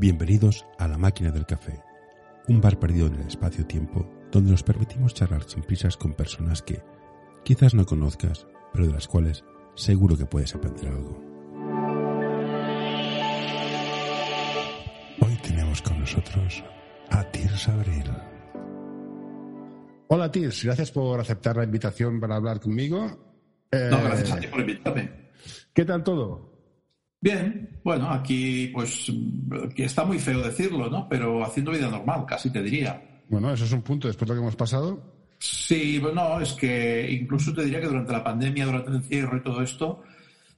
Bienvenidos a La Máquina del Café, un bar perdido en el espacio-tiempo donde nos permitimos charlar sin prisas con personas que quizás no conozcas, pero de las cuales seguro que puedes aprender algo. Hoy tenemos con nosotros a Tirs Abril. Hola Tirs, gracias por aceptar la invitación para hablar conmigo. no, gracias a ti por invitarme. ¿Qué tal todo? Bien, bueno, aquí pues que está muy feo decirlo, ¿no? Pero haciendo vida normal, casi te diría. Bueno, eso es un punto después de lo que hemos pasado. Sí, bueno, es que incluso te diría que durante la pandemia, durante el encierro y todo esto,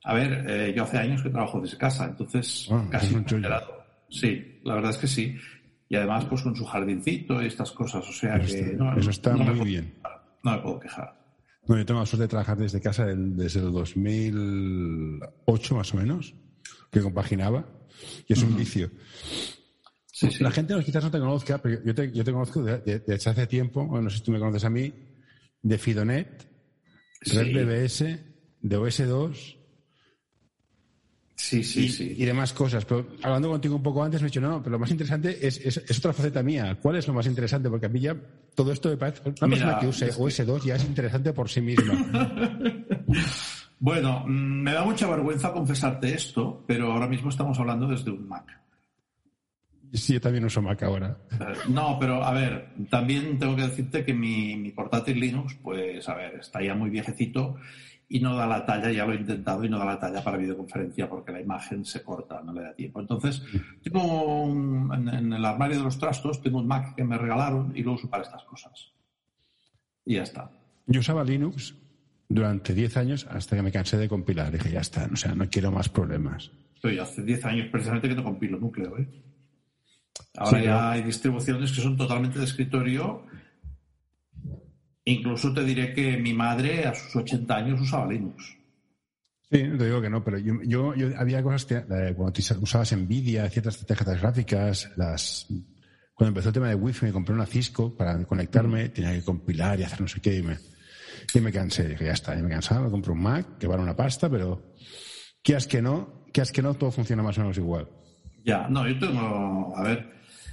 a ver, eh, yo hace años que trabajo desde casa, entonces Ah, casi un Sí, la verdad es que sí. Y además, pues con su jardincito y estas cosas, o sea Eso que está- no, eso está no me muy puedo bien. quejar, No me puedo quejar. Bueno, yo tengo la suerte de trabajar desde casa desde el 2008 más o menos, que compaginaba, y es un vicio. Sí, sí. La gente no- quizás no te conozca, pero yo te, yo te conozco de- de- desde hace tiempo, bueno, no sé si tú me conoces a mí, de Fidonet, Sí. Red BBS, de OS2 Sí, sí, y, sí. y demás cosas. Pero hablando contigo un poco antes me he dicho, no, no, pero lo más interesante es, es, es otra faceta mía. ¿Cuál es lo más interesante? Porque a mí ya todo esto me parece... Una Mira, persona que use es que- OS2 ya es interesante por sí misma. Bueno, mm, me da mucha vergüenza confesarte esto, pero ahora mismo estamos hablando desde un Mac. sí, yo también uso Mac ahora. Eh, No, pero a ver, también tengo que decirte que mi, mi portátil Linux, pues a ver, está ya muy viejecito y no da la talla, ya lo he intentado y no da la talla para videoconferencia porque la imagen se corta, no le da tiempo. Entonces, tengo un- en, en el armario de los trastos, tengo un Mac que me regalaron y lo uso para estas cosas. Y ya está. Yo usaba Linux durante 10 años hasta que me cansé de compilar. Dije, ya está, o sea, no quiero más problemas. Yo hace 10 años precisamente que no compilo núcleo, ¿eh? Ahora Sí, ya hay distribuciones que son totalmente de escritorio. Incluso te diré que mi madre a sus 80 años usaba Linux. Sí, te digo que no, pero yo, yo, yo- había cosas que eh, cuando te usabas Nvidia, ciertas tarjetas gráficas, las cuando empezó el tema de Wi-Fi me compré una Cisco para conectarme, tenía que compilar y hacer no sé qué y me, y me cansé. Dije, ya está, ya me cansaba, me compré un Mac, que vale una pasta, pero quieras que no, quieras que no, todo funciona más o menos igual. Ya, no, yo tengo, a ver,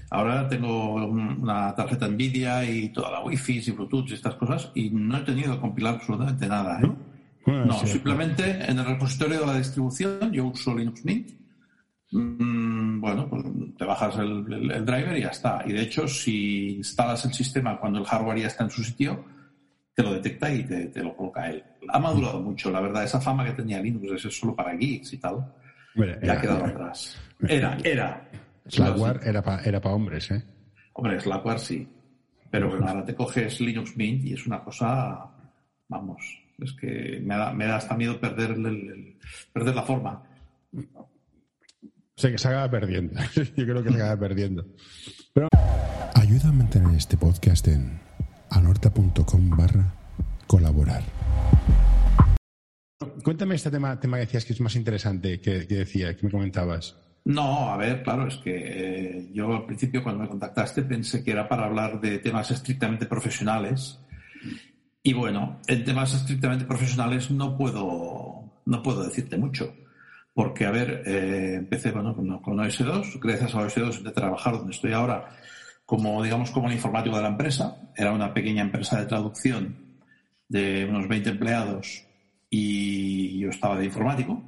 ahora tengo un- una tarjeta Nvidia y toda la Wi-Fi y Bluetooth y estas cosas y no he tenido que compilar absolutamente nada, ¿eh? Bueno, No, sí, simplemente en el repositorio de la distribución yo uso Linux Mint. Mm, bueno, pues te bajas el, el- el driver y ya está. Y de hecho, si instalas el sistema cuando el hardware ya está en su sitio, te lo detecta y te, te lo coloca él. Ha madurado mucho, la verdad. Esa fama que tenía Linux de ser solo para geeks y tal, Hombre, ya ha era- quedado atrás. Era, era. Slackware era para era pa hombres, ¿eh? Hombre, Slackware sí. Pero bueno, ahora te coges Linux Mint y es una cosa, vamos, es que me da, me da hasta miedo perder, el- el- perder la forma. O sea, que se acaba perdiendo. Yo creo que se acaba perdiendo. Pero... Ayuda a mantener este podcast en anorta.com barra colaborar. Cuéntame este tema, tema que decías que es más interesante, que, que decía, que me comentabas. No, a ver, claro, es que eh, yo al principio cuando me contactaste pensé que era para hablar de temas estrictamente profesionales. Y bueno, en temas estrictamente profesionales no puedo, no puedo decirte mucho. Porque, a ver, eh, empecé bueno, con, con OS2, gracias a OS2 de trabajar donde estoy ahora como, digamos, como el informático de la empresa. Era una pequeña empresa de traducción de unos 20 empleados y yo estaba de informático,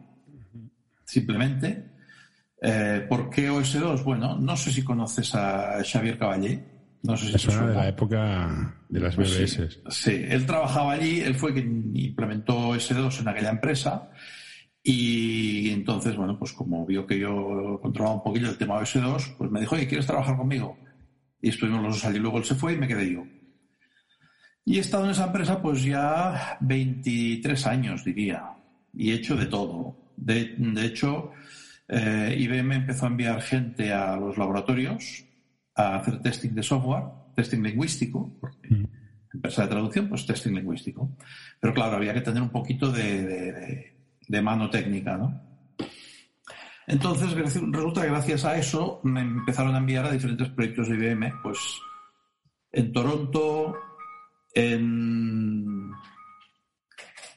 simplemente. Eh, ¿Por qué OS2? Bueno, no sé si conoces a Xavier Caballé. No sé si Me te suena de la época de las Pues BBS. sí, sí, él trabajaba allí, él fue quien implementó S2 en aquella empresa y entonces, bueno, pues como vio que yo controlaba un poquillo el tema de S2, pues me dijo, oye, ¿quieres trabajar conmigo? Y estuvimos los dos allí, luego él se fue y me quedé yo. Y he estado en esa empresa pues ya 23 años, diría, y he hecho de todo. De, de hecho, eh, IBM empezó a enviar gente a los laboratorios a hacer testing de software, testing lingüístico, porque empresa de traducción, pues testing lingüístico. Pero claro, había que tener un poquito de, de- de- de mano técnica, ¿no? Entonces, resulta que gracias a eso me empezaron a enviar a diferentes proyectos de IBM, pues en Toronto, en,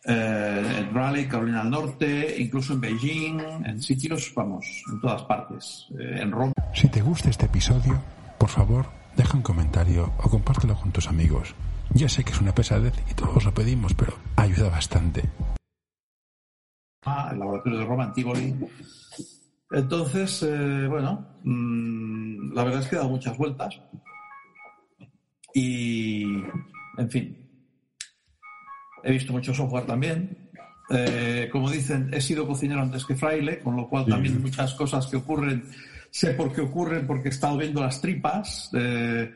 eh, en Raleigh, Carolina del Norte, incluso en Beijing, en sitios, vamos, en todas partes, eh, en Roma. Si te gusta este episodio, por favor, deja un comentario o compártelo con tus amigos. Ya sé que es una pesadez y todos lo pedimos, pero ayuda bastante. Ah, el laboratorio de Roma, Antigoli. Entonces, eh, bueno, mm, la verdad es que he dado muchas vueltas. Y, en fin, he visto mucho software también. Eh, como dicen, he sido cocinero antes que fraile, con lo cual también muchas cosas que ocurren, sé por qué ocurren, porque he estado viendo las tripas. Eh,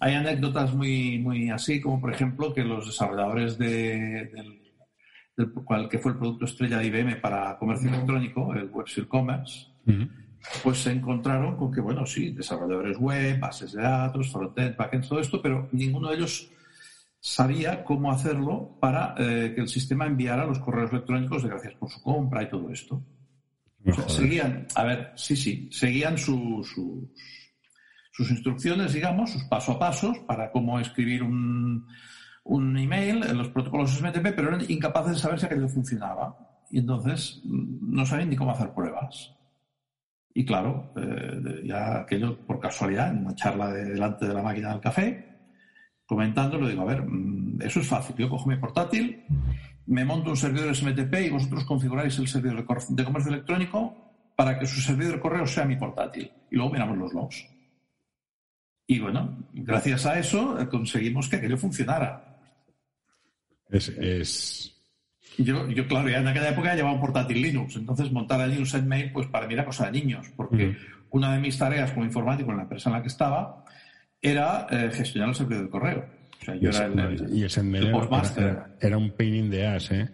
hay anécdotas muy, muy así, como por ejemplo que los desarrolladores de, del, del cual, que fue el producto estrella de IBM para comercio electrónico, el Web Commerce, pues se encontraron con que, bueno, sí, desarrolladores web, bases de datos, frontend, backend, todo esto, pero ninguno de ellos sabía cómo hacerlo para eh, que el sistema enviara los correos electrónicos de gracias por su compra y todo esto. seguían, a ver, sí, sí, seguían sus, sus instrucciones, digamos, sus paso a pasos para cómo escribir un, un email en los protocolos SMTP, pero eran incapaces de saber si aquello funcionaba. Y entonces mm, no sabían ni cómo hacer pruebas. Y claro, eh, ya aquello por casualidad, en una charla de, delante de la máquina del café, comentando, le digo, a ver, mm, eso es fácil. Yo cojo mi portátil, me monto un servidor SMTP y vosotros configuráis el servidor de comercio electrónico para que su servidor de correo sea mi portátil. Y luego miramos los logs. Y bueno, gracias a eso eh, conseguimos que aquello funcionara. Es... Yo, yo, claro, ya en aquella época llevaba un portátil Linux, entonces montar allí un setmail, pues para mí era cosa de niños, porque una de mis tareas como informático en la empresa en la que estaba era eh, gestionar el servidor de correo. O sea, yo y era el, el, y el setmail era, era, un pain in the ass, ¿eh?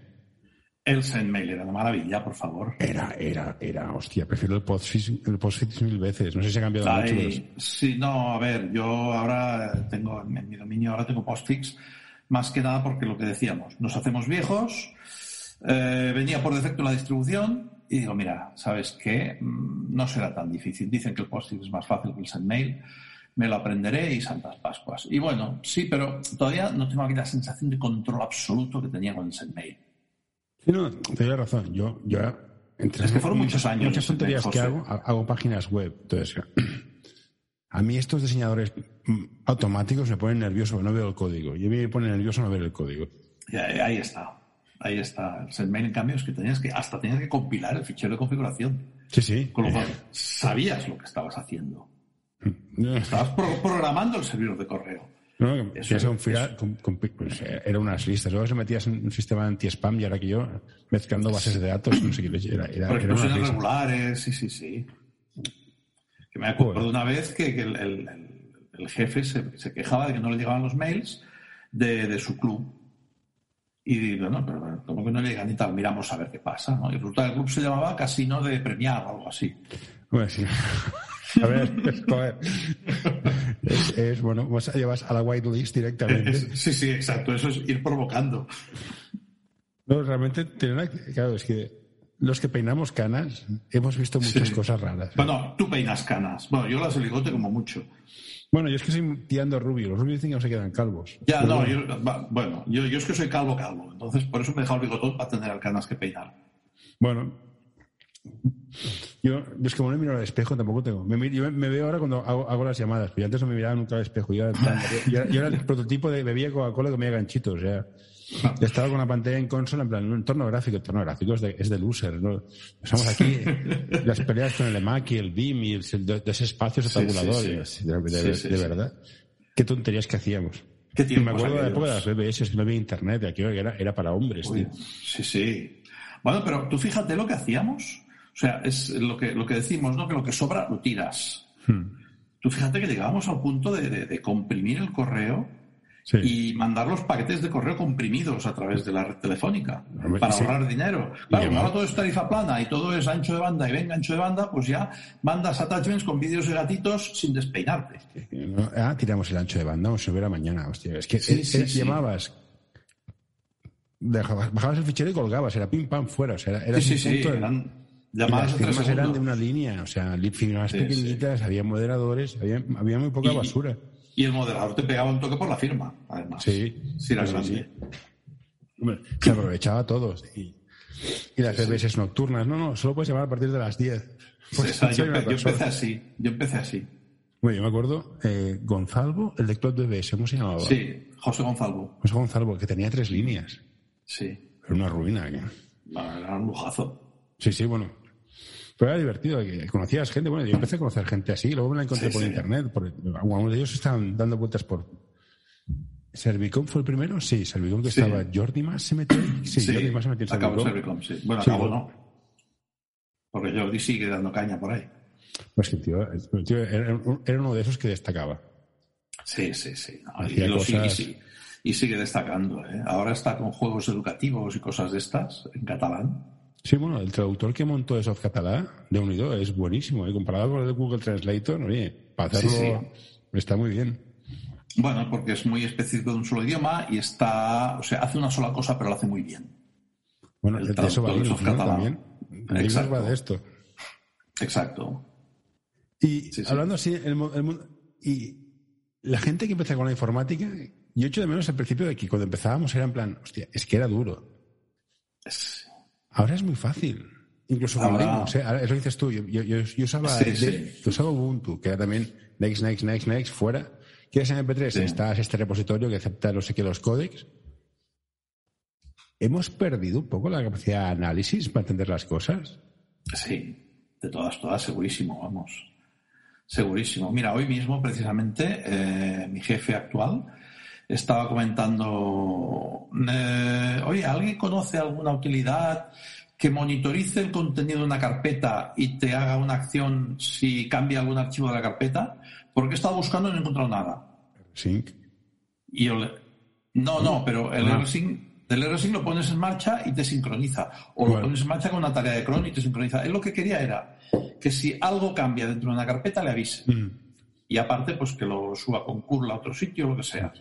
El Sendmail era una maravilla, por favor. Era, era, era, hostia, prefiero el Postfix, el postfix mil veces. No sé si ha cambiado mucho. Sí, no, a ver, yo ahora tengo, en mi dominio ahora tengo Postfix, más que nada porque lo que decíamos, nos hacemos viejos, eh, venía por defecto la distribución y digo, mira, ¿sabes qué? No será tan difícil. Dicen que el Postfix es más fácil que el Sendmail me lo aprenderé y Santas Pascuas. Y bueno, sí, pero todavía no tengo aquí la sensación de control absoluto que tenía con el Sendmail. Sí, no, tienes razón. Yo, yo entre es que fueron muchos años. Muchas tonterías que hago, hago páginas web. Entonces, a mí estos diseñadores automáticos me ponen nervioso, no veo el código. Y a mí me pone nervioso no ver el código. Ahí está. Ahí está. El setmail, en cambio, es que tenías que, hasta tenías que compilar el fichero de configuración. Sí, sí. Con lo cual, sabías lo que estabas haciendo. Estabas pro programando el servidor de correo. No, eso, es un pues, era unas listas. Luego se metías en un sistema anti-spam y ahora que yo, mezclando bases de datos, no sé qué, era, era, era unas regulares, sí, sí, sí. Que me acuerdo de una vez que, que el, el, el, jefe se, se, quejaba de que no le llegaban los mails de, de su club. Y digo, no, pero como que no le llegan y tal, miramos a ver qué pasa. ¿no? Y resulta que el club se llamaba Casino de Premiar o algo así. Bueno, sí. A ver, joder. Es, es, bueno, vas, llevas a la whitelist directamente. Sí, sí, exacto. Eso es ir provocando. No, realmente, claro, es que los que peinamos canas hemos visto muchas sí. cosas raras. Bueno, tú peinas canas. Bueno, yo las ligote como mucho. Bueno, yo es que soy tirando rubio. Los rubios dicen que no se quedan calvos. Ya, no, bueno. Yo, bueno, yo, yo es que soy calvo calvo. Entonces, por eso me he dejado el bigotón para tener canas que peinar. Bueno, yo, es como no me miro al espejo, tampoco tengo. Me, yo me veo ahora cuando hago, hago, las llamadas, pero antes no me miraba nunca al espejo. Yo, yo, yo era el prototipo de bebía Coca-Cola que me ganchitos. O sea, yo estaba con la pantalla en consola, en plan, un entorno gráfico. El entorno gráfico es de, es de loser. ¿no? Estamos aquí, las peleas con el EMAC y el BIM y el, de, de ese espacio tabulador. Sí, sí, sí. De, de, de verdad. Qué tonterías que hacíamos. ¿Qué y me acuerdo de la época de las BBS, que no había internet, aquí era, era para hombres. Uy, tío. Sí, sí. Bueno, pero tú fíjate lo que hacíamos. O sea, es lo que, lo que decimos, ¿no? Que lo que sobra lo tiras. Hmm. Tú fíjate que llegábamos al punto de, de comprimir el correo sí. y mandar los paquetes de correo comprimidos a través de la red telefónica para sí. ahorrar dinero. Claro, como ahora todo es tarifa plana y todo es ancho de banda y venga ancho de banda, pues ya mandas attachments con vídeos de gatitos sin despeinarte. Ah, tiramos el ancho de banda, vamos a ver a mañana, hostia. Es que sí, sí, llamabas dejabas, bajabas el fichero y colgabas, era pim pam fuera, o sea, era, era sí, sí, sí, eran llamadas firmas eran de una línea, o sea, firmas pequeñitas, había moderadores, había, había muy poca y, basura. Y el moderador te pegaba un toque por la firma, además. Sí. Si era grande. Hombre, se aprovechaba a todos. Y, y las CBS nocturnas. No, no, solo puedes llamar a partir de las 10. Pues yo, yo, empecé así. Yo empecé así. Bueno, yo me acuerdo, eh, Gonzalvo, el de Club BBS, ¿cómo se llamaba? Sí, José Gonzalvo. José Gonzalvo, que tenía tres líneas. Sí. Era una ruina. ¿eh? Era un lujazo. Sí, sí, bueno. Pero era divertido, conocías gente. Bueno, yo empecé a conocer gente así, luego me la encontré Sí, por sí. internet. Por, algunos de ellos estaban dando vueltas por. ¿Servicom fue el primero? Sí, Servicom que Sí. estaba. ¿Jordi más se metió? Sí, Jordi más se metió en acabó en Servicom. Servicom, sí. Bueno, acabó no. Porque Jordi sigue dando caña por ahí. Pues que tío, el tío era, era uno de esos que destacaba. Sí, sí, sí. No, y, lo cosas- sigue- y sigue destacando. ¿eh? Ahora está con juegos educativos y cosas de estas en catalán. Sí, bueno, el traductor que montó eso catalá de Unido es buenísimo. ¿eh? Comparado con el de Google Translator, oye, para Sí, hacerlo está muy bien. Bueno, porque es muy específico de un solo idioma y está, o sea, hace una sola cosa, pero lo hace muy bien. Bueno, El de eso va de ¿no? catalán. También. Exacto. va de esto. Exacto. Y Sí, hablando así, el, el mundo- y la gente que empezó con la informática, yo echo de menos al principio de que cuando empezábamos era en plan, hostia, es que era duro. Es- Ahora es muy fácil. Incluso con Ahora- Linux, ¿eh? Ahora, es lo que dices tú. Yo, yo, yo- usaba, Sí, de- sí. yo usaba Ubuntu, que era también next, next, next, next, fuera. ¿Quieres MP3? Sí. Estás este repositorio que acepta no sé qué los códecs. Hemos perdido un poco la capacidad de análisis para entender las cosas. Sí, de todas, todas, segurísimo, vamos. Segurísimo. Mira, hoy mismo, precisamente, eh, mi jefe actual estaba comentando, eh, oye, ¿alguien conoce alguna utilidad que monitorice el contenido de una carpeta y te haga una acción si cambia algún archivo de la carpeta? Porque he estado buscando y no he encontrado nada. Sync. Y yo le- No, no, pero el Ah. RSync, el RSync lo pones en marcha y te sincroniza. O lo pones en marcha con una tarea de cron y te sincroniza. Él lo que quería era que si algo cambia dentro de una carpeta le avise. Mm. Y aparte, pues que lo suba con curl a otro sitio o lo que sea.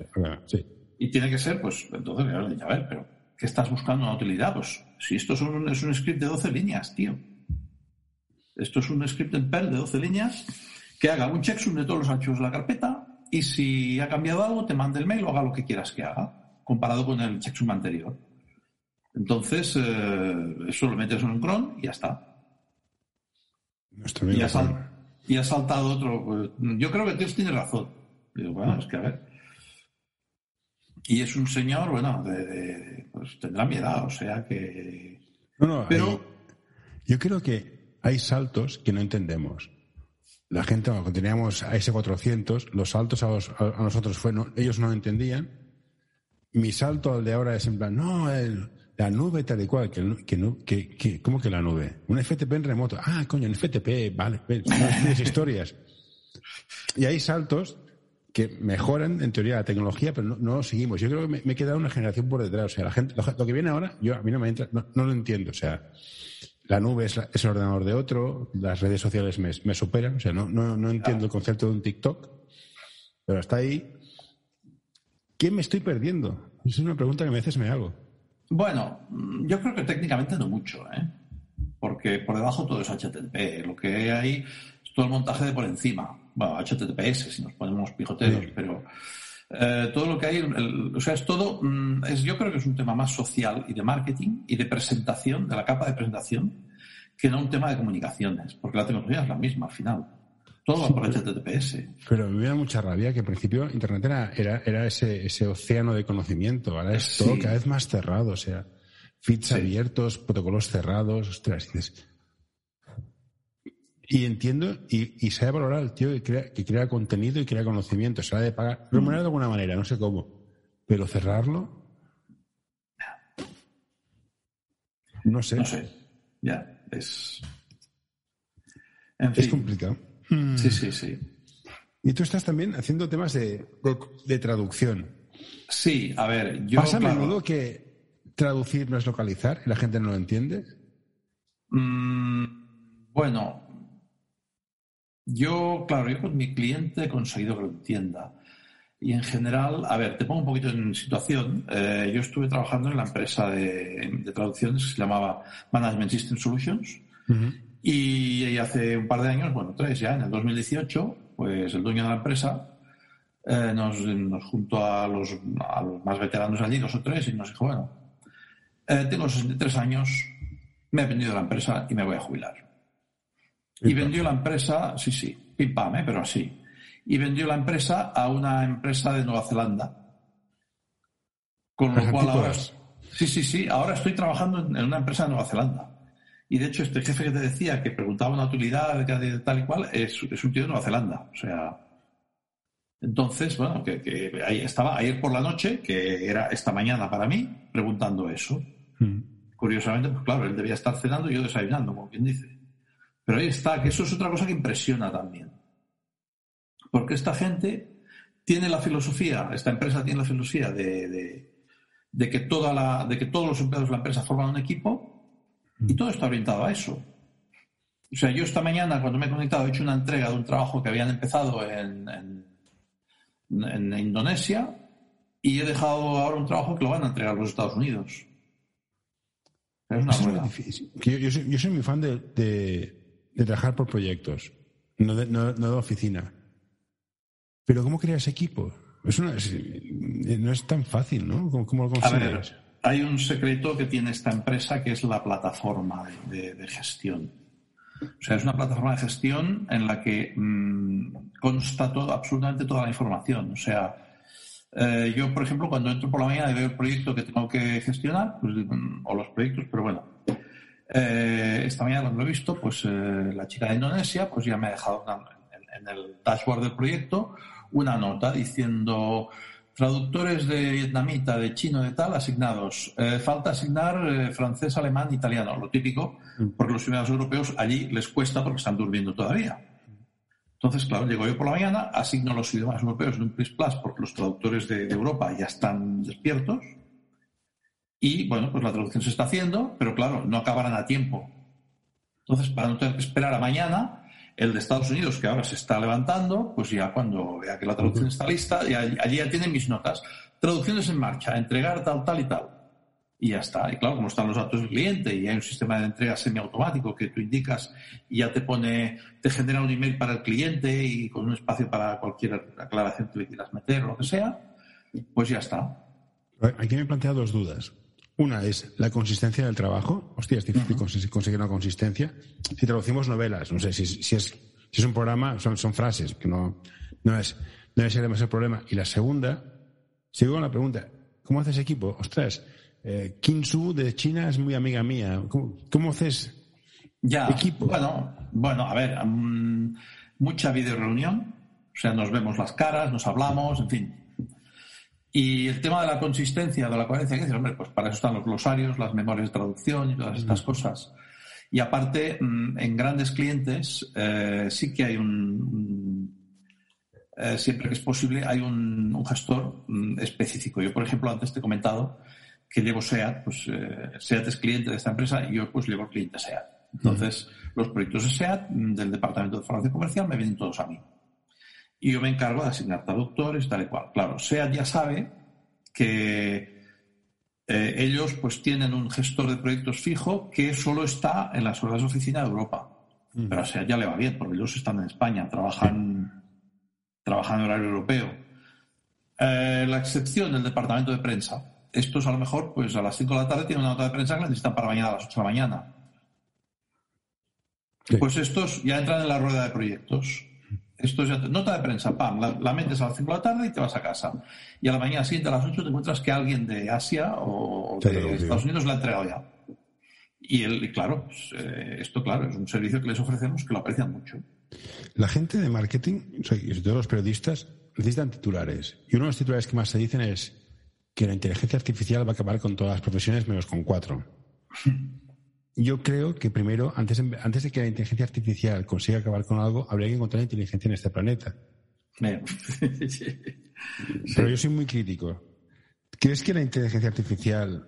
Sí. Y tiene que ser, pues, entonces, a ver, pero ¿qué estás buscando una utilidad? Pues, si esto es un, es un script de 12 líneas, tío. Esto es un script en Perl de 12 líneas que haga un checksum de todos los archivos de la carpeta y si ha cambiado algo, te mande el mail o haga lo que quieras que haga, comparado con el checksum anterior. Entonces, eh, eso lo metes en un cron y ya está. Nuestro Y sal- y ha saltado otro. pues, yo creo que Dios tiene razón. Digo, bueno, es que a ver. Y es un señor, bueno, de, de- pues tendrá mi edad, o sea que. No, no, Pero- hay- yo creo que hay saltos que no entendemos. La gente, cuando teníamos a ese 400, los saltos a, los- a- a nosotros fue, no- ellos no entendían. Mi salto al de ahora es en plan, no, el- la nube tal y cual, que, que, que, ¿cómo que la nube? Un FTP en remoto. Ah, coño, en FTP, vale, no estudies historias. Y hay saltos que mejoran, en teoría, la tecnología, pero no, lo seguimos. Yo creo que me, he quedado una generación por detrás. O sea, la gente, lo, que viene ahora, yo a mí no me entra, no, lo entiendo. O sea, la nube es, es el ordenador de otro, las redes sociales me, me superan. O sea, no, no, no entiendo el concepto de un TikTok, pero hasta ahí. ¿Qué me estoy perdiendo? Es una pregunta que a veces me hago. Bueno, mm, yo creo que técnicamente no mucho, ¿eh? Porque por debajo todo es HTTP. Lo que hay es todo el montaje de por encima. Bueno, HTTPS, si nos ponemos pijoteros, Sí. pero eh, todo lo que hay, el- o sea, es todo, mm, es, yo creo que es un tema más social y de marketing y de presentación, de la capa de presentación, que no un tema de comunicaciones, porque la tecnología es la misma al final. Todo va por HTTPS. Pero me da mucha rabia que al principio Internet era, era, era ese, ese océano de conocimiento. Ahora es Sí. todo cada vez más cerrado. O sea, feeds Sí. abiertos, protocolos cerrados. Ostras, y dices- Y entiendo y, y sabe valorar al tío que crea, que crea contenido y crea conocimiento. Se ha de pagar, remunerar de alguna manera, no sé cómo. Pero cerrarlo. No sé. No sé, ya, es... En Es fin, sí, sí, sí. Y tú estás también haciendo temas de, de, de traducción. Sí, a ver, yo... ¿Pasa a claro, menudo que traducir no es localizar y la gente no lo entiende? Mm, bueno, yo, claro, yo con mi cliente he conseguido que lo entienda. Y en general, a ver, te pongo un poquito en situación. Eh, yo estuve trabajando en la empresa de, de traducciones que se llamaba Management System Solutions. Y hace un par de años, bueno, tres ya, en el 2018, pues el dueño de la empresa eh, nos, nos juntó a los, a los más veteranos allí, dos o tres, y nos dijo, bueno, eh, tengo 63 años, me he vendido la empresa y me voy a jubilar. Y vendió la empresa, sí, sí, pim pam, ¿eh? pero así. Y vendió la empresa a una empresa de Nueva Zelanda. Con lo cual ahora. Sí, sí, sí. Ahora estoy trabajando en una empresa de Nueva Zelanda. Y de hecho, este jefe que te decía que preguntaba una utilidad de tal y cual es, un tío de Nueva Zelanda. O sea. Entonces, bueno, que, ahí estaba ayer por la noche, que era esta mañana para mí, preguntando eso. Hmm. Curiosamente, pues claro, él debía estar cenando y yo desayunando, como quien dice. Pero ahí está, que eso es otra cosa que impresiona también. Porque esta gente tiene la filosofía, esta empresa tiene la filosofía de, de, que, toda la, de que todos los empleados de la empresa forman un equipo y todo está orientado a eso. O sea, yo esta mañana, cuando me he conectado, he hecho una entrega de un trabajo que habían empezado en, en, Indonesia y he dejado ahora un trabajo que lo van a entregar a los Estados Unidos. Es una difícil. Yo, soy, muy fan de, de, trabajar por proyectos, no de, no, de oficina. Pero ¿cómo creas equipo? Es no es tan fácil, ¿no? ¿Cómo, lo consideras? Hay un secreto que tiene esta empresa que es la plataforma de, gestión. O sea, es una plataforma de gestión en la que mm, consta todo, absolutamente toda la información. O sea, eh, yo, por ejemplo, cuando entro por la mañana y veo el proyecto que tengo que gestionar, pues, mm, o los proyectos, pero bueno, eh, esta mañana cuando lo he visto, pues eh, la chica de Indonesia pues ya me ha dejado en, el dashboard del proyecto una nota diciendo traductores de vietnamita, de chino, de tal, asignados. falta asignar francés, alemán, italiano, lo típico, mm. porque los ciudadanos europeos allí les cuesta porque están durmiendo todavía. Entonces, claro, llego yo por la mañana, asigno los idiomas europeos en un PLIS Plus porque los traductores de, Europa ya están despiertos. Y bueno, pues la traducción se está haciendo, pero claro, no acabarán a tiempo. Entonces, para no tener que esperar a mañana, el de Estados Unidos, que ahora se está levantando, pues ya cuando vea que la traducción está lista, y allí ya tienen mis notas. Traducciones en marcha, entregar tal, tal y tal y ya está. Y claro, como están los datos del cliente y hay un sistema de entrega semiautomático que tú indicas y ya te pone, te genera un email para el cliente y con un espacio para cualquier aclaración que le quieras meter lo que sea, pues ya está. Aquí me he planteado dos dudas. Una es la consistencia del trabajo. Hostia, es difícil conseguir una consistencia. Si traducimos novelas, no sé, si, si, es, si es un programa, son, son frases, que no, no es, no es el problema. Y la segunda, sigo con la pregunta, ¿cómo haces equipo? Ostras, eh, Su de China es muy amiga mía. ¿Cómo, haces ya, equipo? Bueno, bueno, a ver, mm, mucha video reunión, o sea, nos vemos las caras, nos hablamos, en fin. Y el tema de la consistencia, de la coherencia, ¿qué hombre, pues para eso están los glosarios, las memorias de traducción y todas estas cosas. Y aparte, mm, en grandes clientes eh, sí que hay un, eh, siempre que es posible, hay un, un gestor mm, específico. Yo, por ejemplo, antes te he comentado que llevo SEAT, pues eh, SEAT es cliente de esta empresa y yo pues llevo el cliente SEAT. Entonces, los proyectos de SEAT mm, del Departamento de Formación Comercial me vienen todos a mí. Y yo me encargo de asignar traductores, tal y cual. Claro, SEAT ya sabe que eh, ellos pues tienen un gestor de proyectos fijo que solo está en las horas de oficina de Europa. Pero a SEAT ya le va bien, porque ellos están en España, trabajan, trabajan en horario europeo. Eh, la excepción del departamento de prensa, estos a lo mejor, pues a las 5 de la tarde tienen una nota de prensa que necesitan para mañana a las 8 de la mañana. Pues estos ya entran en la rueda de proyectos. Estos ya nota de prensa, pam, la, metes a las 5 de la tarde y te vas a casa. Y a la mañana siguiente a las 8 te encuentras que alguien de Asia o de Estados Unidos la ha entregado ya. Y, el, claro, pues, eh, esto claro, es un servicio que les ofrecemos que lo aprecian mucho. La gente de marketing, y sobre todo los periodistas, necesitan titulares. Y uno de los titulares que más se dicen es que la inteligencia artificial va a acabar con todas las profesiones menos con cuatro. Yo creo que primero, antes, antes de que la inteligencia artificial consiga acabar con algo, habría que encontrar inteligencia en este planeta. Pero yo soy muy crítico. ¿Crees que la inteligencia artificial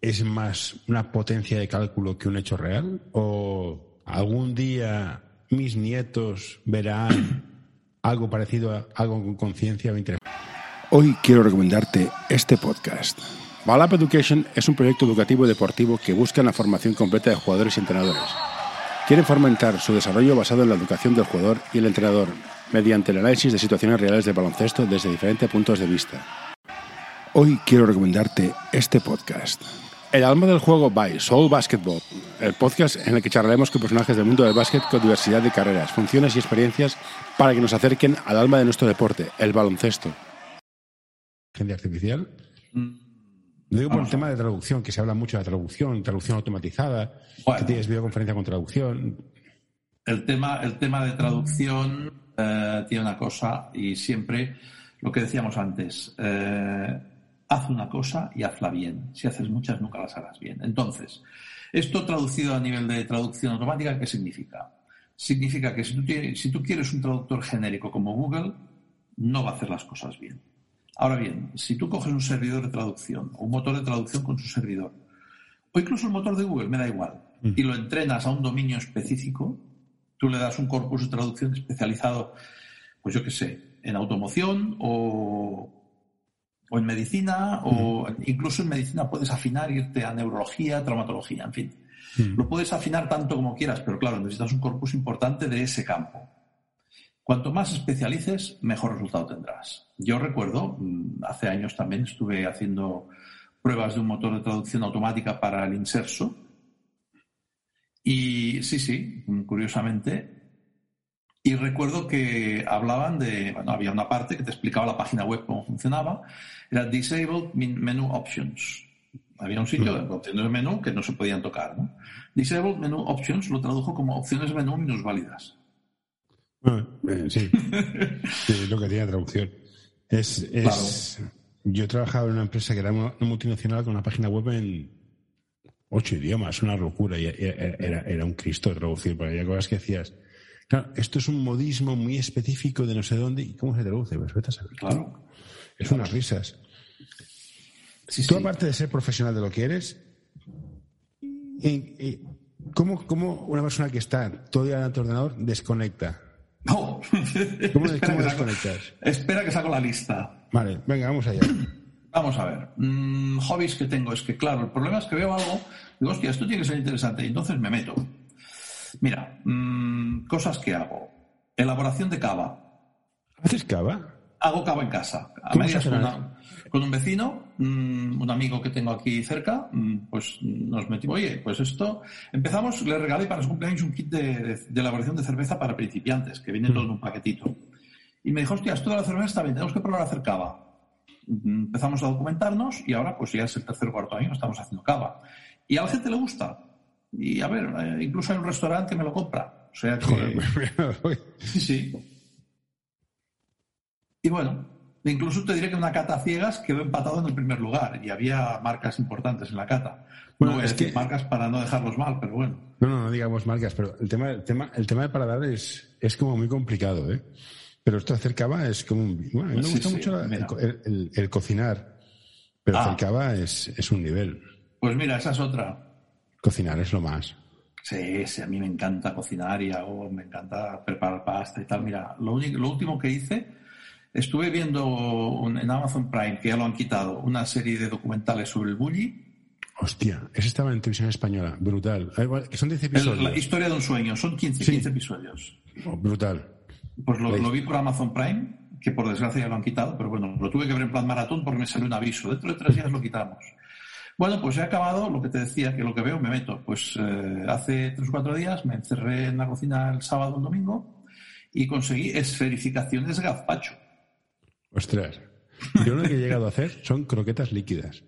es más una potencia de cálculo que un hecho real? ¿O algún día mis nietos verán algo parecido a algo con conciencia o interés? Hoy quiero recomendarte este podcast. Balap Education es un proyecto educativo y deportivo que busca la formación completa de jugadores y entrenadores. Quieren fomentar su desarrollo basado en la educación del jugador y el entrenador, mediante el análisis de situaciones reales de baloncesto desde diferentes puntos de vista. Hoy quiero recomendarte este podcast. El alma del juego by Soul Basketball, el podcast en el que charlaremos con personajes del mundo del básquet con diversidad de carreras, funciones y experiencias para que nos acerquen al alma de nuestro deporte, el baloncesto. Inteligencia artificial. Lo digo por el tema de traducción, que se habla mucho de traducción, traducción automatizada, Bueno. que tienes videoconferencia con traducción. El tema, el tema de traducción eh, tiene una cosa y siempre lo que decíamos antes, eh, haz una cosa y hazla bien. Si haces muchas, nunca las harás bien. Entonces, esto traducido a nivel de traducción automática, ¿qué significa? Significa que si tú, tienes- si tú quieres un traductor genérico como Google, no va a hacer las cosas bien. Ahora bien, si tú coges un servidor de traducción o un motor de traducción con su servidor, o incluso el motor de Google, me da igual, y lo entrenas a un dominio específico, tú le das un corpus de traducción especializado, pues yo qué sé, en automoción o, o en medicina, o incluso en medicina puedes afinar, irte a neurología, traumatología, en fin. Lo puedes afinar tanto como quieras, pero claro, necesitas un corpus importante de ese campo. Cuanto más especialices, mejor resultado tendrás. Yo recuerdo, mm, hace años también estuve haciendo pruebas de un motor de traducción automática para el inserso. Y sí, sí, mm, curiosamente. Y recuerdo que hablaban de, bueno, había una parte que te explicaba la página web cómo funcionaba. Era Disabled Menu Options. Había un sitio de opciones de menú que no se podían tocar. ¿no? Disabled Menu Options lo tradujo como opciones de menú minusválidas. Ah, eh, sí. Lo que tiene traducción. Es, es- Yo he trabajado en una empresa que era una multinacional con una página web en ocho idiomas, una locura. Y era, era- era un Cristo traducir, porque había cosas que decías. Claro, esto es un modismo muy específico de no sé dónde. ¿Y cómo se traduce? Pues vete a saber. Claro. Es unas risas. Sí, Tú, sí. aparte de ser profesional de lo que eres, ¿y- y ¿cómo, cómo una persona que está todo el día delante del ordenador desconecta? No. ¿Cómo, espera, cómo que saco, desconectas? espera que saco la lista. Vale, venga, vamos allá. Vamos a ver. Mm, hobbies que tengo. Es que, claro, el problema es que veo algo. Digo, hostia, esto tiene que ser interesante. Y entonces me meto. Mira, mm, cosas que hago. Elaboración de cava. ¿Haces cava? Hago cava en casa. A ¿Cómo medias se con, hace una- con un vecino, mm, un amigo que tengo aquí cerca, mm, pues nos metimos, oye, pues esto, empezamos, le regalé para su cumpleaños un kit de, de- de elaboración de cerveza para principiantes, que viene todo en un paquetito. Y me dijo, hostia, esto de la cerveza está bien, tenemos que probar a hacer cava. Mm, Empezamos a documentarnos y ahora pues ya es el tercer o cuarto año, estamos haciendo cava. Y a la gente le gusta. Y a ver, eh, incluso hay un restaurante que me lo compra. O sea que... Joder, Sí, sí. Y bueno, incluso te diré que una cata ciegas quedó empatado en el primer lugar y había marcas importantes en la cata. Bueno, no voy a es decir que- marcas para no dejarlos mal, pero bueno. No, no, no digamos marcas, pero el tema, el tema, el tema de paladar es, es como muy complicado, ¿eh? Pero esto cava es como un... Bueno, a mí me Sí, gusta sí, mucho la- el, co- el- el- el cocinar, pero Ah. hacer cava es, es un nivel. Pues mira, esa es otra. Cocinar es lo más. Sí, sí, a mí me encanta cocinar y hago, me encanta preparar pasta y tal. Mira, lo, único, lo último que hice, estuve viendo un- en Amazon Prime, que ya lo han quitado, una serie de documentales sobre el bully. Hostia, ese estaba en televisión española, brutal. Ah, son 10 El- episodios. la historia de un sueño, son 15, Sí. 15 episodios. Oh, brutal. Pues lo vi por Amazon Prime, que por desgracia ya lo han quitado, pero bueno, lo tuve que ver en plan maratón porque me salió un aviso. Dentro de tres días lo quitamos. Bueno, pues he acabado lo que te decía, que lo que veo me meto. Pues eh, hace tres o cuatro días me encerré en la cocina el sábado o el domingo y conseguí esferificaciones de gazpacho. Ostras. Yo lo que he llegado a hacer son croquetas líquidas.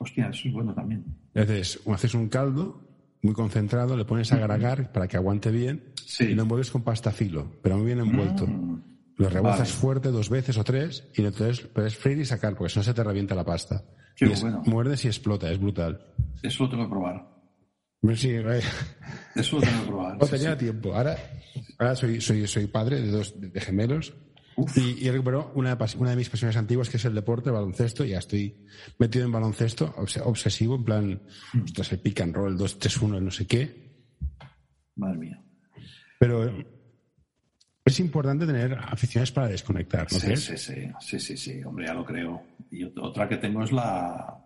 Hostia, eso es bueno también. Haces, haces un caldo muy concentrado, le pones a agregar para que aguante bien Sí. y lo envuelves con pasta filo, pero muy bien envuelto. Lo rebozas Vale. fuerte dos veces o tres y entonces puedes freír y sacar porque si no se te revienta la pasta. Qué Y es- bueno. muerdes y explota, es brutal. Eso lo tengo que probar. Sí, eh, Eso lo tengo que probar. no sí, tenía sí. tiempo. Ahora, ahora soy, soy, soy padre de dos de gemelos y, y he recuperado una, de mis pasiones antiguas que es el deporte, el baloncesto. Ya estoy metido en baloncesto, obs- obsesivo, en plan, Mm. ostras, el pick and roll, el 2-3-1, el no sé qué. Madre mía. Pero es importante tener aficiones para desconectar, ¿no Sí, crees? sí, sí, sí, sí, sí, hombre, ya lo creo. Y ot- otra que tengo es la,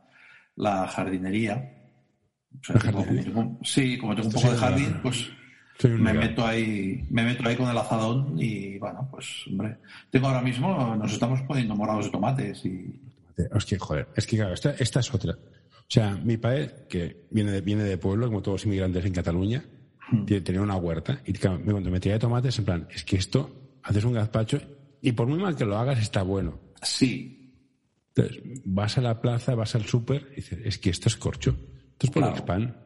la jardinería. Sí, como tengo un poco de jardín, pues Soy me meto ahí, me meto ahí con el azadón y bueno, pues hombre, tengo ahora mismo, nos estamos poniendo morados de tomates y Hostia, joder, es que claro, esta, esta es otra. sea, mi padre, que viene de, viene de pueblo, como todos los inmigrantes en Cataluña, tiene- tenía una huerta y claro, cuando me traía tomates, en plan, es que esto, haces un gazpacho y por muy mal que lo hagas, está bueno. Sí, Entonces, vas a la plaza, vas al súper y dices, es que esto es corcho. Esto es por Claro. el pan.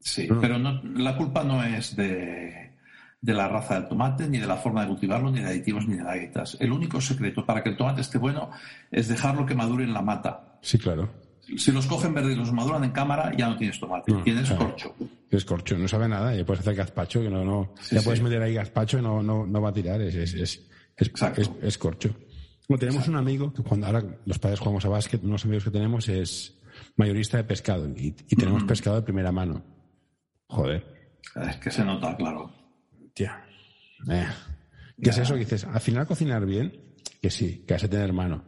Sí. Pero no, la culpa no es de, de la raza del tomate, ni de la forma de cultivarlo, ni de aditivos, ni de galletas. El único secreto para que el tomate esté bueno es dejarlo que madure en la mata. Sí, claro. Si los cogen verdes y los maduran en cámara, ya no tienes tomate, tienes claro. corcho. Es corcho, no sabe nada. Ya puedes hacer gazpacho, que no, no. Sí, ya sí. puedes meter ahí gazpacho y no, no, no va a tirar. Es, es, es, es, corcho. Bueno, tenemos un amigo que cuando ahora los padres jugamos a básquet, unos amigos que tenemos es mayorista de pescado y, y tenemos pescado de primera mano. Joder, Es que se nota, claro. tía. Eh. ¿Qué es eso que dices? Al final cocinar bien, que sí, que has de tener mano.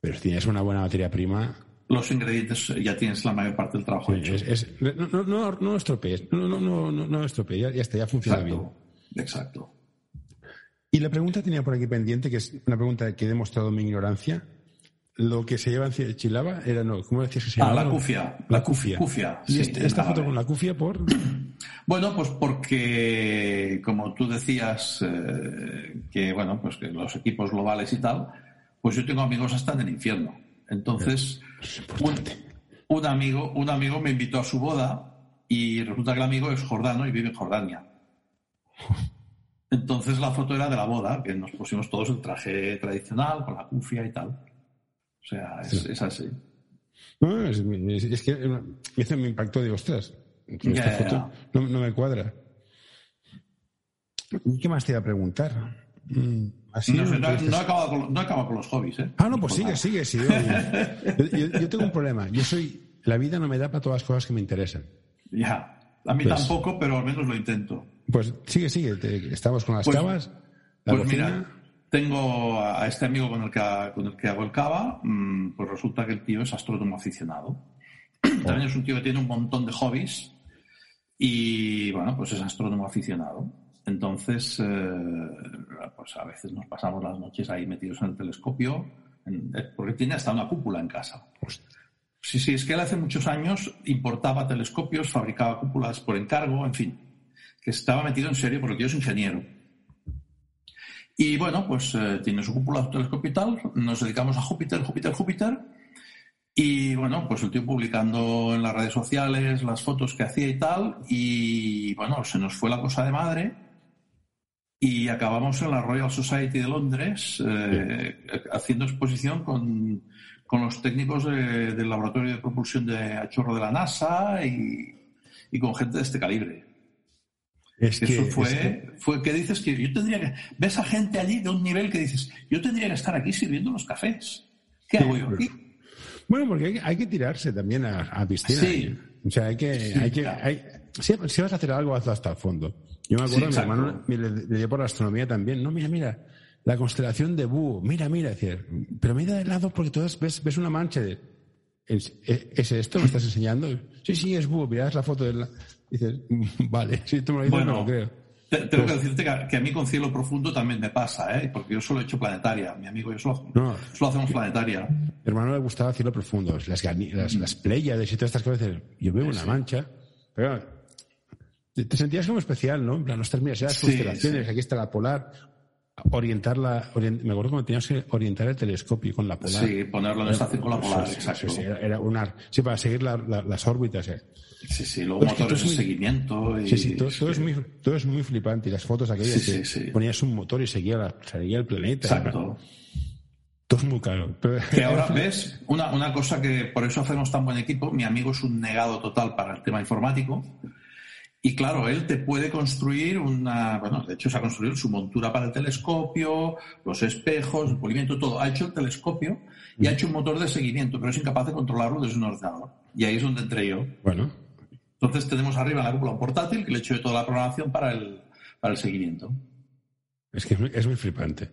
Pero si tienes una buena materia prima, Los ingredientes eh, ya tienes la mayor parte del trabajo hecho. es, es- no, no, no, estropees, no, no, no, no, no estropees, ya, ya está, ya funciona bien. Exacto. Y la pregunta tenía por aquí pendiente, que es una pregunta que he demostrado mi ignorancia. Lo que se lleva en Chilaba era, no, ¿cómo decías que se Ah, llamaba? la cufia. La cufia. Cufia, ¿Y sí, este- esta foto con la cufia por...? Bueno, pues porque, como tú decías, eh, que bueno, pues que los equipos globales y tal, pues yo tengo amigos hasta en el infierno. Entonces, un, un amigo, un amigo me invitó a su boda y resulta que el amigo es jordano y vive en Jordania. Entonces la foto era de la boda, que nos pusimos todos el traje tradicional, con la cufia y tal. O sea, es, es así. No, es, es- es que me hizo mi impacto de ostras. Esta foto. No, no me cuadra. ¿Y qué más te iba a preguntar? Mm, así No, sé, no, no he acabado con, no los hobbies, ¿eh? Ah, no, pues sigue, sigue, sigue. Yo, yo- yo tengo un problema. Yo soy. La vida no me da para todas las cosas que me interesan. Ya. A mí Pues- tampoco, pero al menos lo intento. Pues sigue, sigue. Te- estamos con las Pues- cavas, la Pues cocina. mira, tengo a este amigo con el que, con el que hago el cava, mm, pues resulta que el tío es astrónomo aficionado. También es un tío que tiene un montón de hobbies y, bueno, pues es astrónomo aficionado. Entonces, eh, pues a veces nos pasamos las noches ahí metidos en el telescopio, eh, porque tiene hasta una cúpula en casa. Sí, sí, es que él hace muchos años importaba telescopios, fabricaba cúpulas por encargo, en fin, que estaba metido en serio porque tío es ingeniero. Y bueno, pues eh, tiene su cúpula, telescopio y tal, nos dedicamos a Júpiter, Júpiter, Júpiter. Y bueno, pues el tío publicando en las redes sociales las fotos que hacía y tal, y bueno, se nos fue la cosa de madre y acabamos en la Royal Society de Londres eh, haciendo exposición con, con los técnicos de- del laboratorio de propulsión de a chorro de la NASA y, y con gente de este calibre. Es que, Eso fue, es que- fue que dices que yo tendría que. Ves a gente allí de un nivel que dices, yo tendría que estar aquí sirviendo los cafés. ¿Qué hago yo aquí? Bueno, porque hay, que- hay que tirarse también a, a piscina. Sí. O sea, hay que. Hay que hay- si, si vas a hacer algo, hazlo hasta el fondo. Yo me acuerdo, Sí, mi hermano me le, le dio por la astronomía también. No, mira, mira, la constelación de Búho. Mira, mira, decir, pero mira de lado porque tú ves, ves una mancha de. ¿Es, es- es esto? ¿Me estás enseñando? Sí, sí, es Búho. Miras la foto de la. Dices, "Mm, vale, si tú me lo dices, Bueno, no lo creo. te- tengo que decirte que, que a mí con cielo profundo también me pasa, ¿eh? porque yo solo he hecho planetaria. Mi amigo y yo solo, No. solo hacemos planetaria. Mi hermano le gustaba cielo profundo, las, las, las pléyades y todas estas cosas. Yo veo una mancha, pero te, sentías como especial, ¿no? En plan, ostras, mira, las Sí, constelaciones, sí. aquí está la polar. Orientarla, orien- me acuerdo cuando teníamos que orientar el telescopio con la polar. Sí, ponerlo en estación con la polar, Sí, exacto. sí, era, era una, sí, para seguir la- la- las órbitas. eh. Sí, sí, luego Pues que motores de seguimiento. Y, Sí, sí, todo, es todo que- es muy, todo es muy flipante. Y las fotos aquellas Sí, que ponías un motor y seguía, la- seguía el planeta. Exacto. Todo es muy caro. Pero, Que ahora ves, una, una cosa que por eso hacemos tan buen equipo, mi amigo es un negado total para el tema informático. Y claro, él te puede construir una, bueno, de hecho se ha construido su montura para el telescopio, los espejos, el polimiento, todo. Ha hecho el telescopio y ha hecho un motor de seguimiento, pero es incapaz de controlarlo desde un ordenador. Y ahí es donde entré yo. Bueno, Entonces tenemos arriba en la cúpula un portátil que le he hecho de toda la programación para el, para el seguimiento. Es que es muy, es muy flipante.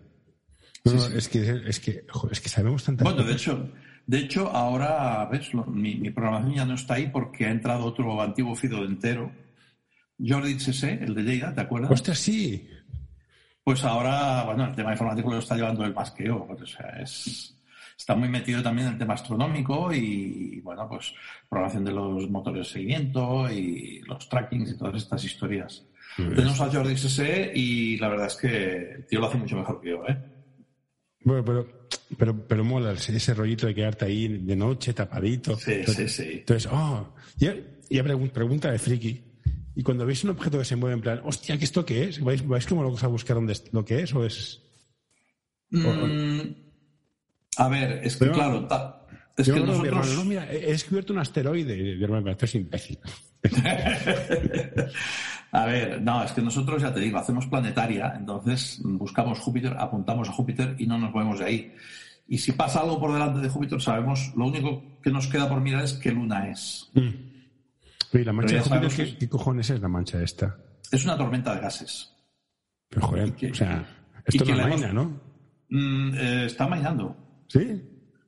No, Sí, no, sí. Es, que, es, que, es que sabemos tantas Bueno, de hecho, de hecho ahora, ves, mi, mi programación ya no está ahí porque ha entrado otro antiguo fido entero, Jordi Chesé, el de Lleida, ¿te acuerdas? Ostras, sí. Pues ahora, bueno, el tema informático lo está llevando que yo. O sea, es, está muy metido también en el tema astronómico y, bueno, pues programación de los motores de seguimiento y los trackings y todas estas historias. Tenemos a Jordi SSE y la verdad es que el tío lo hace mucho mejor que yo, ¿eh? Bueno, pero, pero, pero mola ese rollito de quedarte ahí de noche, tapadito. Sí, sí, sí. Entonces, oh, ya, ya pregunta de friki. Y cuando veis un objeto que se mueve en plan, hostia, ¿qué esto qué es? ¿Vais, vais como locos a buscar dónde, lo que es o es...? Mm, a ver, es que claro, es que nosotros... no, mira, he descubierto un asteroide. Mi hermano, esto es imbécil. a ver, no, es que nosotros, ya te digo, hacemos planetaria, entonces buscamos Júpiter, apuntamos a Júpiter y no nos movemos de ahí. Y si pasa algo por delante de Júpiter, sabemos, lo único que nos queda por mirar es qué luna es. Mm. ¿Y la mancha de Júpiter, ¿qué, cojones es la mancha esta? Es una tormenta de gases. Pero joder, o sea, esto no maina, ¿no? Mm, eh, está mainando. ¿Sí?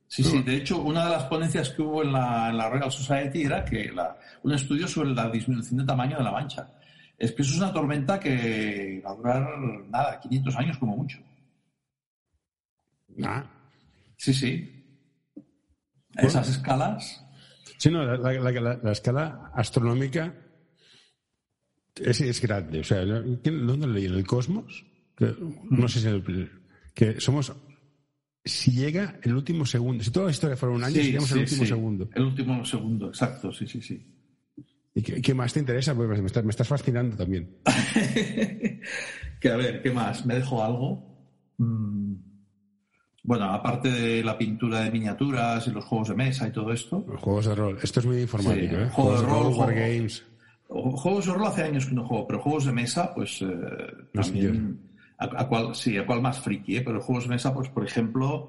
Sí, sí. De hecho, una de las ponencias que hubo en la, en la Royal Society era que la, un estudio sobre la disminución de tamaño de la mancha. Es que eso es una tormenta que va a durar, nada, 500 años como mucho. Ah. Sí, sí. Esas escalas. Sí, no, la, escala astronómica es, es, grande. O sea, ¿dónde leí? ¿En el cosmos? no sé si el, que somos si llega el último segundo. Si toda la historia fuera un año, sí, el último segundo. El último segundo, exacto, sí, sí, sí. ¿Y qué, más te interesa? Pues me estás, me estás fascinando también. que a ver, ¿qué más? ¿Me dejo algo? Mm. Bueno, aparte de la pintura de miniaturas y los juegos de mesa y todo esto. Los juegos de rol. Esto es muy informático, ¿eh? Juegos, de rol, Wargames. Juegos de rol hace años que no juego, pero juegos de mesa, pues eh, también a, cuál, sí, a cuál más friki, ¿eh? pero juegos de mesa, pues por ejemplo,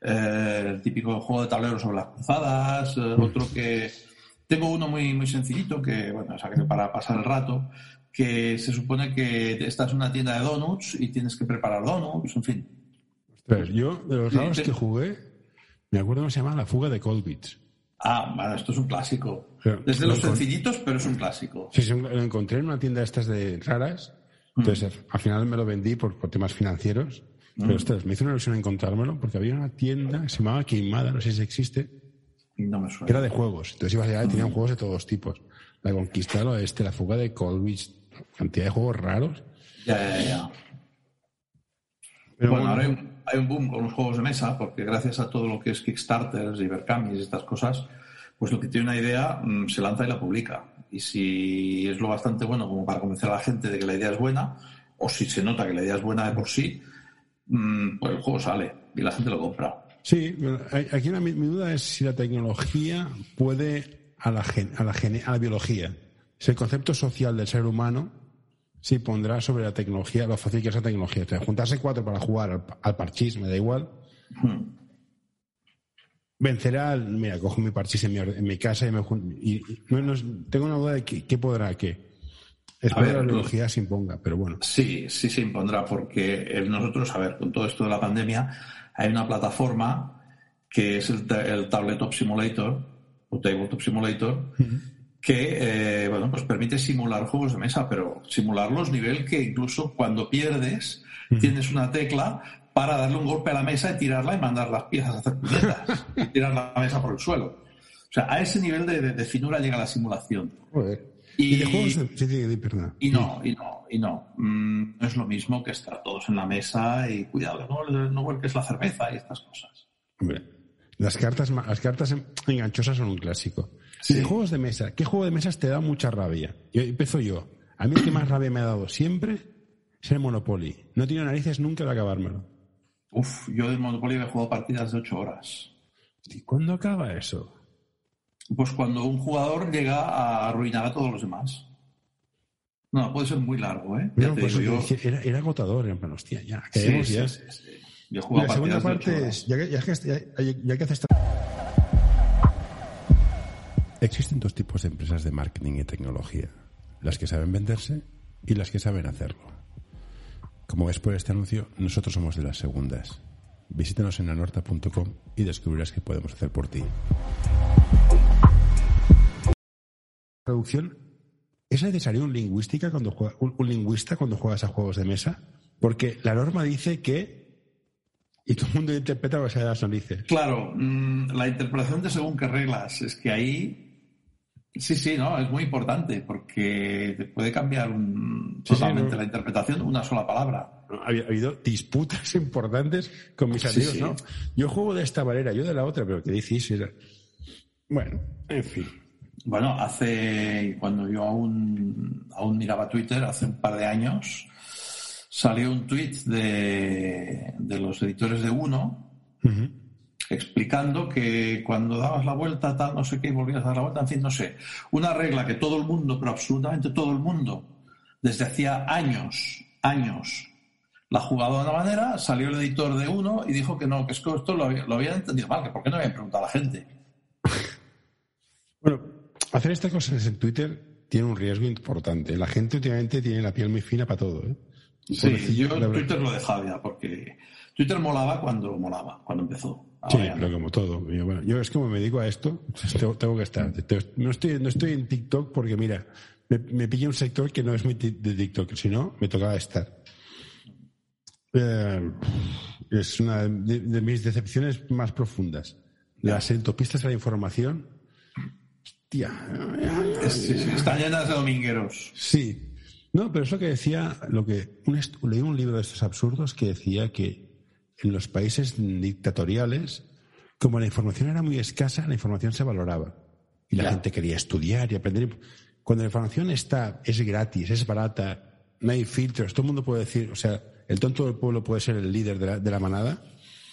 eh, el típico juego de tablero sobre las cruzadas, eh, otro que tengo uno muy, muy sencillito, que bueno, o sea, que para pasar el rato, que se supone que estás en una tienda de donuts y tienes que preparar donuts, en fin. Yo de los raros que jugué, me acuerdo que se llama La fuga de Colbits. Ah, bueno, esto es un clásico. Desde los sencillitos, pero es un clásico. Sí, lo encontré en una tienda de estas de raras entonces, al final me lo vendí por, temas financieros. Pero, ostras, me hizo una ilusión encontrármelo porque había una tienda que se llamaba Queimada, no sé si existe. No me suena. Que era de juegos. Entonces ibas allá y tenían juegos de todos tipos. La Conquista del Oeste, La Fuga de Colwich, cantidad de juegos raros. Ya, ya, ya. Pero bueno, ahora hay un, boom con los juegos de mesa porque gracias a todo lo que es Kickstarters y Berkami y estas cosas, pues lo que tiene una idea mm, se lanza y la publica y si es lo bastante bueno como para convencer a la gente de que la idea es buena, o si se nota que la idea es buena de por sí, mm, pues el juego sale y la gente lo compra. Sí, aquí mi, duda es si la tecnología puede a la, la, a la biología. Si el concepto social del ser humano sí pondrá sobre la tecnología, lo fácil que es la tecnología. O juntarse cuatro para jugar al, al parchís, me da igual. Hmm vencerá, mira, cojo mi parchís en mi, casa y me y, tengo una duda de qué, podrá qué. Espero que la tecnología se imponga, pero bueno. Sí, sí se impondrá, porque nosotros, a ver, con todo esto de la pandemia, hay una plataforma que es el, Tabletop Simulator, o Tabletop Simulator, que, eh, bueno, pues permite simular juegos de mesa, pero simularlos nivel que incluso cuando pierdes, tienes una tecla para darle un golpe a la mesa y tirarla y mandar las piezas a hacer puñetas y tirar la mesa por el suelo. O sea, a ese nivel de, finura llega la simulación. Y, de juegos de... Y no, y no, y no. Mm, no es lo mismo que estar todos en la mesa y cuidado, no, no vuelques la cerveza y estas cosas. Hombre, las cartas, las cartas enganchosas son un clásico. Sí. de juegos de mesa, ¿qué juego de mesas te da mucha rabia? Yo empiezo yo. A mí el que más rabia me ha dado siempre es el Monopoly. No tenido narices nunca de acabármelo. Uf, yo del Monopoly he jugado partidas de 8 horas. ¿Y cuándo acaba eso? Pues cuando un jugador llega a arruinar a todos los demás. No, puede ser muy largo, ¿eh? pues era, agotador, en plan, hostia, ya, sí, ya. Sí, Yo he jugado la segunda parte es, ya que, ya, ya, que haces... Existen dos tipos de empresas de marketing y tecnología. Las que saben venderse y las que saben hacerlo. Como ves por este anuncio, nosotros somos de las segundas. Visítanos en anorta.com y descubrirás qué podemos hacer por ti. Traducción. ¿Es necesario un, lingüística cuando un, lingüista cuando juegas a juegos de mesa? Porque la norma dice que Y todo el mundo interpreta lo que se las narices. Claro, mm, la interpretación de según qué reglas. Es que ahí. Sí, sí, no, es muy importante porque te puede cambiar un- Sí, sí, totalmente no. la interpretación una sola palabra. Ha habido, ha habido disputas importantes con mis Sí, amigos. ¿no? Yo juego de esta manera, yo de la otra, pero qué difícil. Bueno, en fin. Bueno, hace. Cuando yo aún, aún miraba Twitter, hace un par de años, salió un tweet de, de los editores de Uno. Explicando que cuando dabas la vuelta, tal, no sé qué, y volvías a dar la vuelta, en fin, no sé. Una regla que todo el mundo, pero absolutamente todo el mundo, desde hacía años, años, la ha jugado de una manera, salió el editor de uno y dijo que no, que es que esto lo, había- lo habían entendido mal, que por qué no habían preguntado a la gente. Bueno, hacer estas cosas en Twitter tiene un riesgo importante. La gente últimamente tiene la piel muy fina para todo, ¿eh? Sí, yo. Twitter lo he dejado ya, porque Twitter molaba cuando molaba, cuando empezó. Sí, pero como todo. Yo, bueno, yo es como me dedico a esto, tengo, tengo que estar. No estoy, no estoy en TikTok porque, mira, me, me pilla un sector que no es muy ti- de TikTok, si no, me tocaba estar. Eh, es una de, de mis decepciones más profundas. Las autopistas de la información. Hostia. Es- sí, sí, están llenas de domingueros. Sí. No, pero es lo que decía, lo que un leí un libro de estos absurdos que decía que en los países dictatoriales, como la información era muy escasa, la información se valoraba. Y la gente quería estudiar y aprender. Cuando la información está, es gratis, es barata, no hay filtros, todo el mundo puede decir, o sea, el tonto del pueblo puede ser el líder de la, de la manada,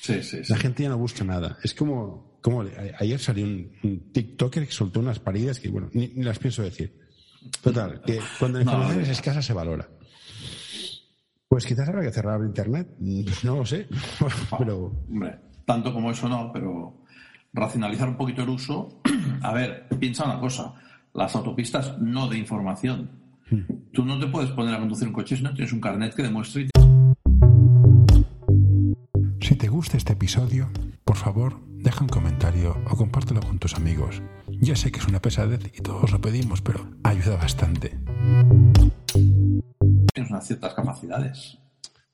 Sí, sí, sí. la gente ya no busca nada. Es como, como ayer salió un, un TikToker que soltó unas paridas que, bueno, ni, ni las pienso decir. Total, que cuando la No, información no. es escasa se valora. Pues quizás habrá que cerrar Internet, no lo sé, pero Hombre, tanto como eso no, pero racionalizar un poquito el uso. A ver, piensa una cosa. Las autopistas no de información. Tú no te puedes poner a conducir un coche si no tienes un carnet que demuestre. y- Si te gusta este episodio, por favor, deja un comentario o compártelo con tus amigos. Ya sé que es una pesadez y todos lo pedimos, pero ayuda bastante. Unas ciertas capacidades.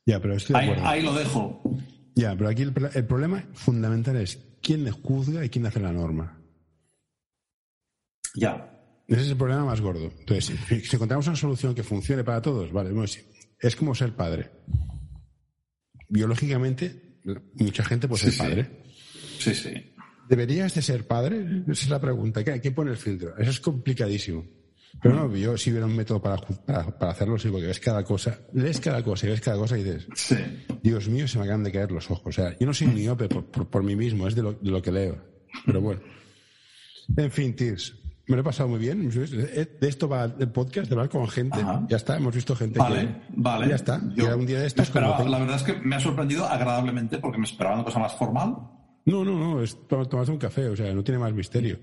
Ya, pero estoy de Ahí, acuerdo. ahí lo dejo. Ya, pero aquí el, pro- el problema fundamental es quién le juzga y quién hace la norma. Ya. Ese es el problema más gordo. Entonces, si, encontramos una solución que funcione para todos, vale, bueno, sí. es como ser padre. Biológicamente, mucha gente puede Sí, ser padre. Sí, sí. ¿Deberías de ser padre? Esa es la pregunta. ¿Qué, qué pone el filtro? Eso es complicadísimo. Pero no, yo si hubiera un método para, para, para hacerlo, sí, porque ves cada cosa, lees cada cosa y ves cada cosa y dices, Sí. Dios mío, se me acaban de caer los ojos. O sea, yo no soy miope por, por, por mí mismo, es de lo, de lo que leo. Pero bueno. En fin, Tirs, me lo he pasado muy bien. De esto va el podcast, de hablar con gente. Ajá. Ya está, hemos visto gente Vale, que... vale. Ya está. Yo un día de estos esperaba- La verdad es que me ha sorprendido agradablemente porque me esperaba una cosa más formal. No, no, no, es to- tomarse un café, o sea, no tiene más misterio.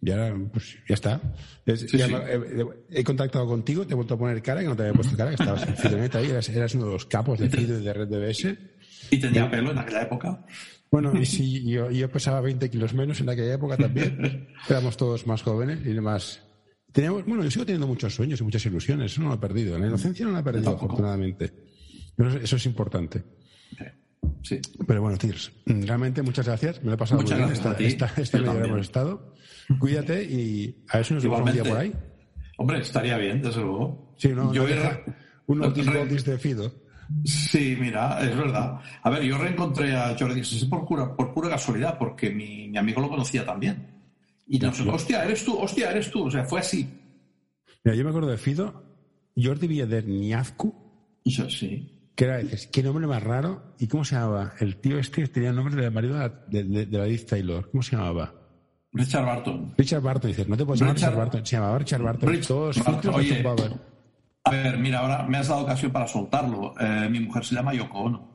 Ya, pues, ya está. Es- Sí, ya sí. He, he- he contactado contigo, te he vuelto a poner cara, que no te había puesto cara, que estabas en Fidonet ahí, eras, eras uno de los capos de Fido y de Red DBS. Y tenía pelo en aquella época. Bueno, y si yo, yo pesaba 20 kilos menos en aquella época también, éramos todos más jóvenes y más... Teníamos, bueno, yo sigo teniendo muchos sueños y muchas ilusiones, eso no lo he perdido. La inocencia no la he perdido, afortunadamente. Eso, eso es importante. Sí. Pero bueno, Tirs, realmente muchas gracias. Me lo he pasado Muchas muy bien. gracias a ti. esta, esta media hemos estado. Cuídate y a ver si nos vemos un día por ahí. Hombre, estaría bien, desde luego. Sí, no, Yo un de Fido. Sí, mira, es verdad. A ver, yo reencontré a Jordi por pura, por pura casualidad, porque mi, mi amigo lo conocía también. Y nos Ya. hostia, eres tú, hostia, eres tú. O sea, fue así. Mira, yo me acuerdo de Fido, Jordi Villader Niazcu, yo, sí. Que era, dices, qué nombre más raro. ¿Y cómo se llamaba? El tío este tenía el nombre del marido de, la- de, de- de la Liz Taylor. ¿Cómo se llamaba? Richard Barton. Richard Barton. Dices, no te puedes llamar Richard- Richard Barton. Se llamaba Richard Barton. Todos Barton. Oye. A ver, mira, ahora me has dado ocasión para soltarlo. Eh, mi mujer se llama Yoko Ono.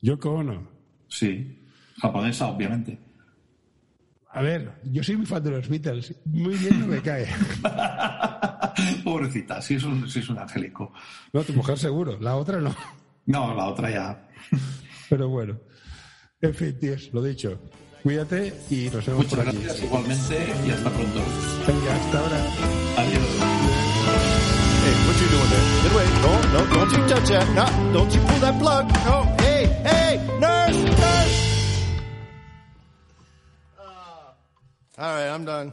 Yoko Ono. Sí. Japonesa, obviamente. A ver, yo soy muy fan de los Beatles. Muy bien no me cae. Pobrecita, sí es, un, sí es un angélico. No, tu mujer seguro. La otra no. No, la otra ya. Pero bueno. En fin, tíos, lo dicho. Cuídate y nos vemos Muchas por aquí. gracias igualmente y hasta pronto. Venga, hasta ahora. Adiós. Hey, what you doing there? Get. No, no, don't you touch that. No, don't you pull that plug. No, hey, hey, nurse, nurse. Uh, all right, I'm done.